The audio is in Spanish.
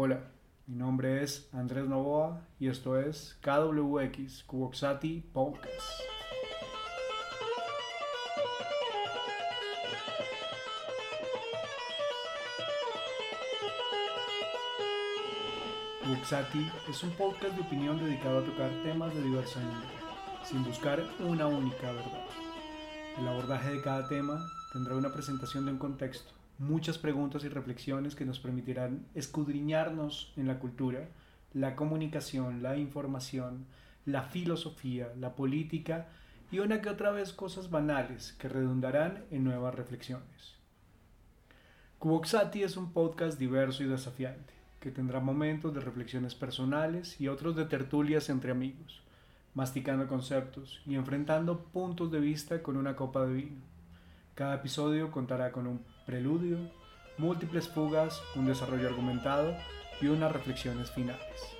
Hola, mi nombre es Andrés Novoa y esto es KWX Kuboxati Podcast. Kuboxati es un podcast de opinión dedicado a tocar temas de diversa índole, sin buscar una única verdad. El abordaje de cada tema tendrá una presentación de un contexto, muchas preguntas y reflexiones que nos permitirán escudriñarnos en la cultura, la comunicación, la información, la filosofía, la política y una que otra vez cosas banales que redundarán en nuevas reflexiones. Cuboxati es un podcast diverso y desafiante, que tendrá momentos de reflexiones personales y otros de tertulias entre amigos, masticando conceptos y enfrentando puntos de vista con una copa de vino. Cada episodio contará con un preludio, múltiples fugas, un desarrollo argumentado y unas reflexiones finales.